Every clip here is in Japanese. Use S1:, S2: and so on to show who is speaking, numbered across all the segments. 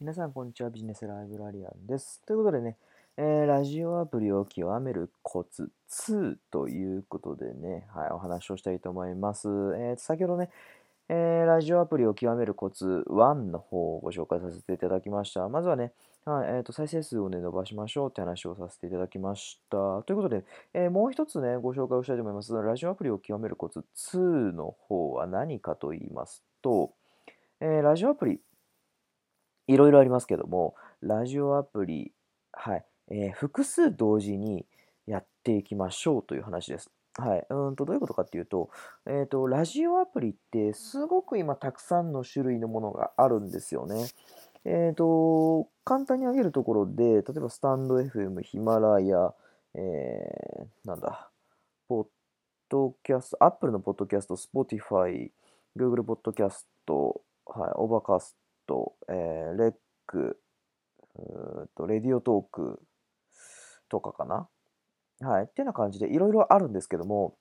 S1: 皆さん、こんにちは。ビジネスライブラリアンです。ということでね、えー、ラジオアプリを極めるコツ2ということでね、はい、お話をしたいと思います。えー、先ほどね、えー、ラジオアプリを極めるコツ1の方をご紹介させていただきました。まずはね、はいえーと、再生数を、ね、伸ばしましょうって話をさせていただきました。ということで、えー、もう一つね、ご紹介をしたいと思います。ラジオアプリを極めるコツ2の方は何かと言いますと、えー、ラジオアプリいろいろありますけども、ラジオアプリ、はい、えー、複数同時にやっていきましょうという話です。はい。うんと、どういうことかっていうと、えっ、ー、と、ラジオアプリってすごく今たくさんの種類のものがあるんですよね。えっ、ー、と、簡単に挙げるところで、例えばスタンド FM、ヒマラヤ、えー、なんだ、ポッドキャスト、 Apple のポッドキャスト、 Spotify、Google ポッドキャスト、はい、 Overcast、えー、レック、うと Radiotalk とかかな。はい。っていうような感じでいろいろあるんですけども、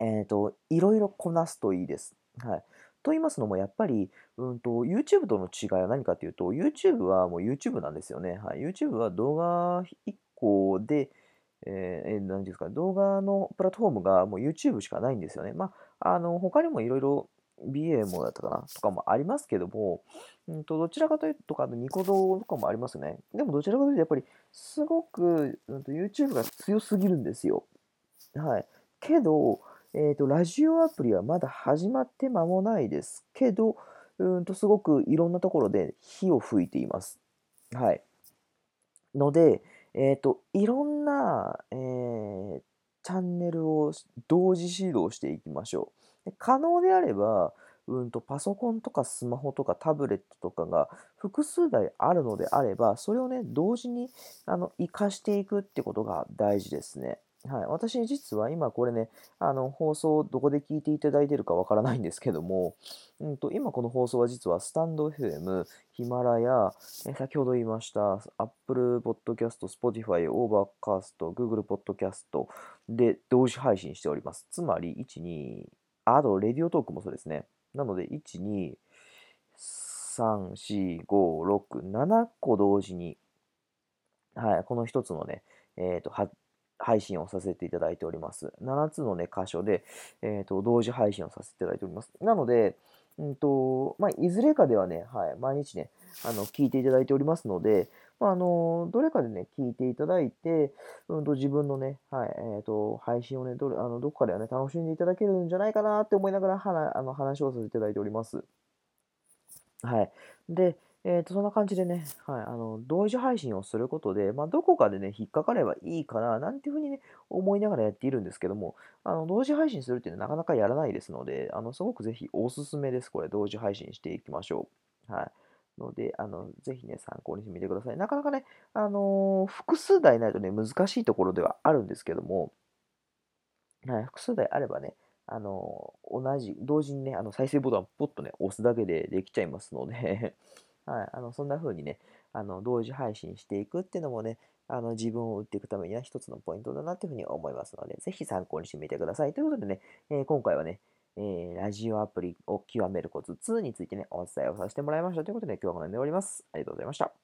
S1: えっ、ー、と、いろいろこなすといいです。はい。と言いますのも、やっぱり、うんと、YouTube との違いは何かというと、YouTube はもう YouTube なんですよね。はい。YouTube は動画1個で、えー、何ですか、動画のプラットフォームがもう YouTube しかないんですよね。まあ、あの、他にもいろいろ BA もだったかなとかもありますけども、うんと、どちらかというと、か、ニコ動とかもありますね。でもどちらかというと、やっぱり、すごく、うんと、YouTube が強すぎるんですよ。はい。けど、えっ、ー、と、ラジオアプリはまだ始まって間もないですけど、うんと、すごくいろんなところで火を吹いています。はい。ので、えっ、ー、と、いろんな、えっー、チャンネルを同時指導していきましょう。で可能であれば、うんとパソコンとかスマホとかタブレットとかが複数台あるのであれば、それをね、同時にあの活かしていくってことが大事ですね。はい、私実は今これね、あの放送どこで聞いていただいてるかわからないんですけども、うんと、今この放送は実はスタンド FM、ヒマラヤ、先ほど言いました Apple Podcast、Spotify、Overcast、Google Podcast で同時配信しております。つまり、1、2、あと、レディオトークもそうですね。なので、1、2、3、4、5、6、7個同時に、はい、この一つのね、えっ、ー、と、配信をさせていただいております。7つのね、箇所で、え、ー、と、同時配信をさせていただいております。なので、うんと、まあ、いずれかではね、はい、毎日ね、あの、聞いていただいておりますので、まあ、あの、どれかでね、聞いていただいて、うんと、自分のね、はい、え、ー、と、配信をね、どれ、あの、どこかではね、楽しんでいただけるんじゃないかなって思いながら、はあの、話をさせていただいております。はい。で、えっと、そんな感じでね、はい、あの、同時配信をすることで、まあ、どこかでね、引っかかればいいかな、なんていうふうにね、思いながらやっているんですけども、あの、同時配信するっていうのはなかなかやらないですので、あの、すごくぜひおすすめです。これ、同時配信していきましょう。はい。ので、あの、ぜひね、参考にしてみてください。なかなかね、あのー、複数台ないとね、難しいところではあるんですけども、はい、複数台あればね、あのー、同じ、同時にね、あの再生ボタンポッとね、押すだけでできちゃいますのではい、あのそんな風にね、あの同時配信していくっていうのもね、あの自分を売っていくためには一つのポイントだなっていうふうに思いますので、是非参考にしてみてください。ということでね、えー、今回はね、えー、ラジオアプリを極めるコツ2についてね、お伝えをさせてもらいましたということで、今日はこの辺で終わります。ありがとうございました。